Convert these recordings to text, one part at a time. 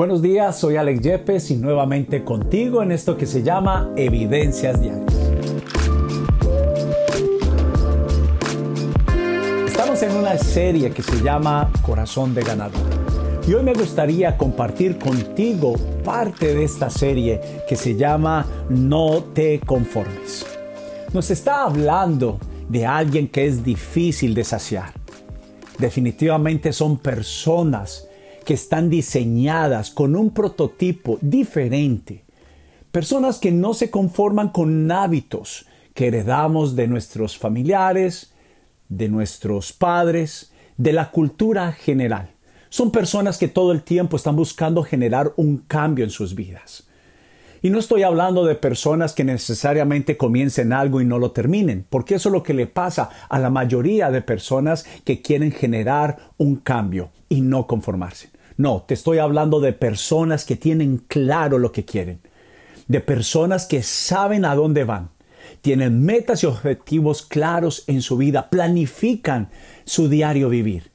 Buenos días, soy Alex Yepes y nuevamente contigo en esto que se llama Evidencias Diarias. Estamos en una serie que se llama Corazón de Ganador. Y hoy me gustaría compartir contigo parte de esta serie que se llama No te conformes. Nos está hablando de alguien que es difícil de saciar. Definitivamente son personas que están diseñadas con un prototipo diferente. Personas que no se conforman con hábitos que heredamos de nuestros familiares, de nuestros padres, de la cultura general. Son personas que todo el tiempo están buscando generar un cambio en sus vidas. Y no estoy hablando de personas que necesariamente comiencen algo y no lo terminen, porque eso es lo que le pasa a la mayoría de personas que quieren generar un cambio y no conformarse. No, te estoy hablando de personas que tienen claro lo que quieren, de personas que saben a dónde van, tienen metas y objetivos claros en su vida, planifican su diario vivir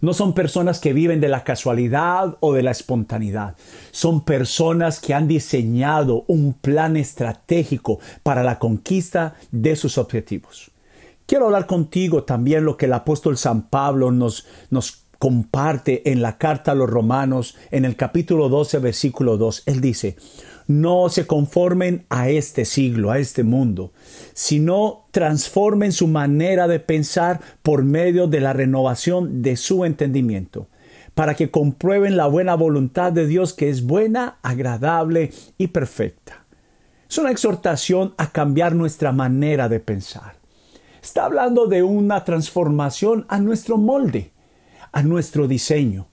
no son personas que viven de la casualidad o de la espontaneidad. Son personas que han diseñado un plan estratégico para la conquista de sus objetivos. Quiero hablar contigo también lo que el apóstol San Pablo nos, nos comparte en la carta a los romanos en el capítulo 12 versículo 2. Él dice, no se conformen a este siglo, a este mundo, sino transformen su manera de pensar por medio de la renovación de su entendimiento, para que comprueben la buena voluntad de Dios que es buena, agradable y perfecta. Es una exhortación a cambiar nuestra manera de pensar. Está hablando de una transformación a nuestro molde, a nuestro diseño.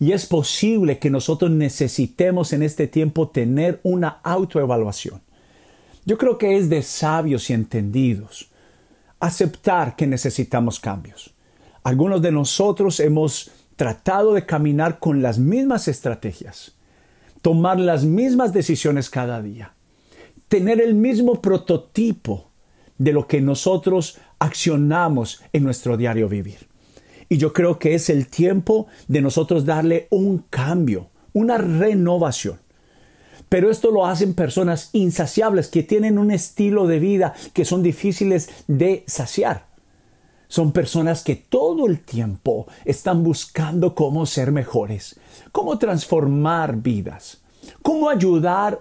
Y es posible que nosotros necesitemos en este tiempo tener una autoevaluación. Yo creo que es de sabios y entendidos aceptar que necesitamos cambios. Algunos de nosotros hemos tratado de caminar con las mismas estrategias, tomar las mismas decisiones cada día, tener el mismo prototipo de lo que nosotros accionamos en nuestro diario vivir. Y yo creo que es el tiempo de nosotros darle un cambio, una renovación. Pero esto lo hacen personas insaciables que tienen un estilo de vida que son difíciles de saciar. Son personas que todo el tiempo están buscando cómo ser mejores, cómo transformar vidas, cómo ayudar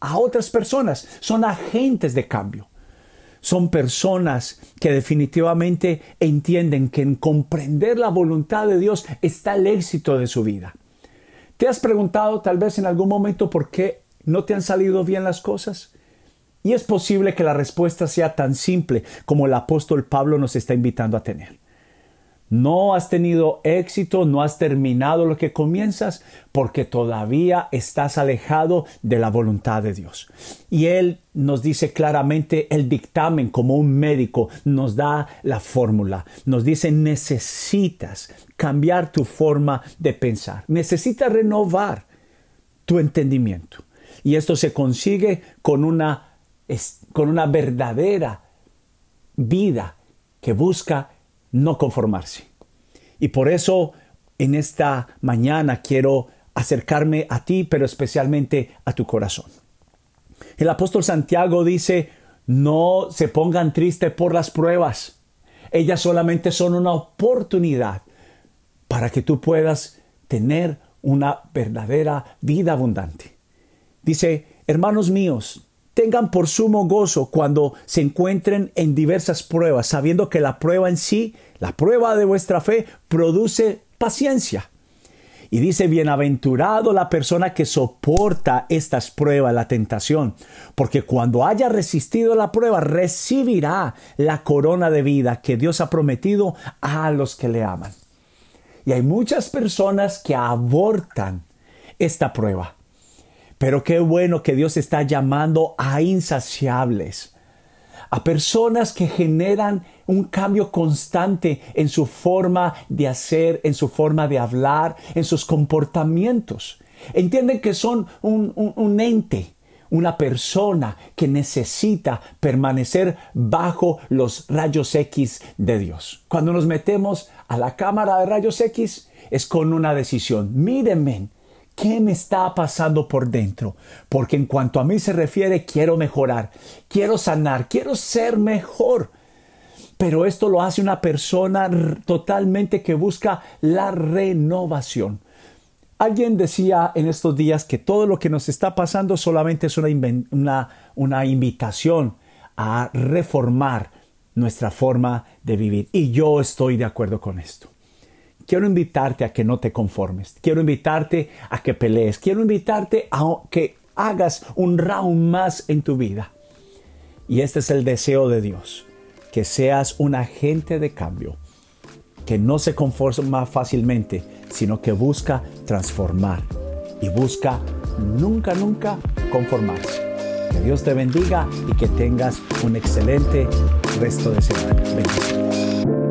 a otras personas. Son agentes de cambio son personas que definitivamente entienden que en comprender la voluntad de Dios está el éxito de su vida. ¿Te has preguntado tal vez en algún momento por qué no te han salido bien las cosas? Y es posible que la respuesta sea tan simple como el apóstol Pablo nos está invitando a tener. No has tenido éxito, no has terminado lo que comienzas porque todavía estás alejado de la voluntad de Dios. Y Él nos dice claramente el dictamen como un médico, nos da la fórmula, nos dice necesitas cambiar tu forma de pensar, necesitas renovar tu entendimiento. Y esto se consigue con una, con una verdadera vida que busca no conformarse. Y por eso en esta mañana quiero acercarme a ti, pero especialmente a tu corazón. El apóstol Santiago dice, no se pongan tristes por las pruebas. Ellas solamente son una oportunidad para que tú puedas tener una verdadera vida abundante. Dice, hermanos míos, tengan por sumo gozo cuando se encuentren en diversas pruebas, sabiendo que la prueba en sí, la prueba de vuestra fe, produce paciencia. Y dice, bienaventurado la persona que soporta estas pruebas, la tentación, porque cuando haya resistido la prueba, recibirá la corona de vida que Dios ha prometido a los que le aman. Y hay muchas personas que abortan esta prueba pero qué bueno que Dios está llamando a insaciables, a personas que generan un cambio constante en su forma de hacer, en su forma de hablar, en sus comportamientos. Entienden que son un, ente, una persona que necesita permanecer bajo los rayos X de Dios. Cuando nos metemos a la cámara de rayos X es con una decisión. Mírenme, ¿Qué me está pasando por dentro? Porque en cuanto a mí se refiere, quiero mejorar, quiero sanar, quiero ser mejor. Pero esto lo hace una persona totalmente que busca la renovación. Alguien decía en estos días que todo lo que nos está pasando solamente es una, una, invitación a reformar nuestra forma de vivir. Y yo estoy de acuerdo con esto. Quiero invitarte a que no te conformes. Quiero invitarte a que pelees. Quiero invitarte a que hagas un round más en tu vida. Y este es el deseo de Dios. Que seas un agente de cambio. Que no se conforma fácilmente, sino que busca transformar. Y busca nunca, nunca conformarse. Que Dios te bendiga y que tengas un excelente resto de semana. Bendiciones.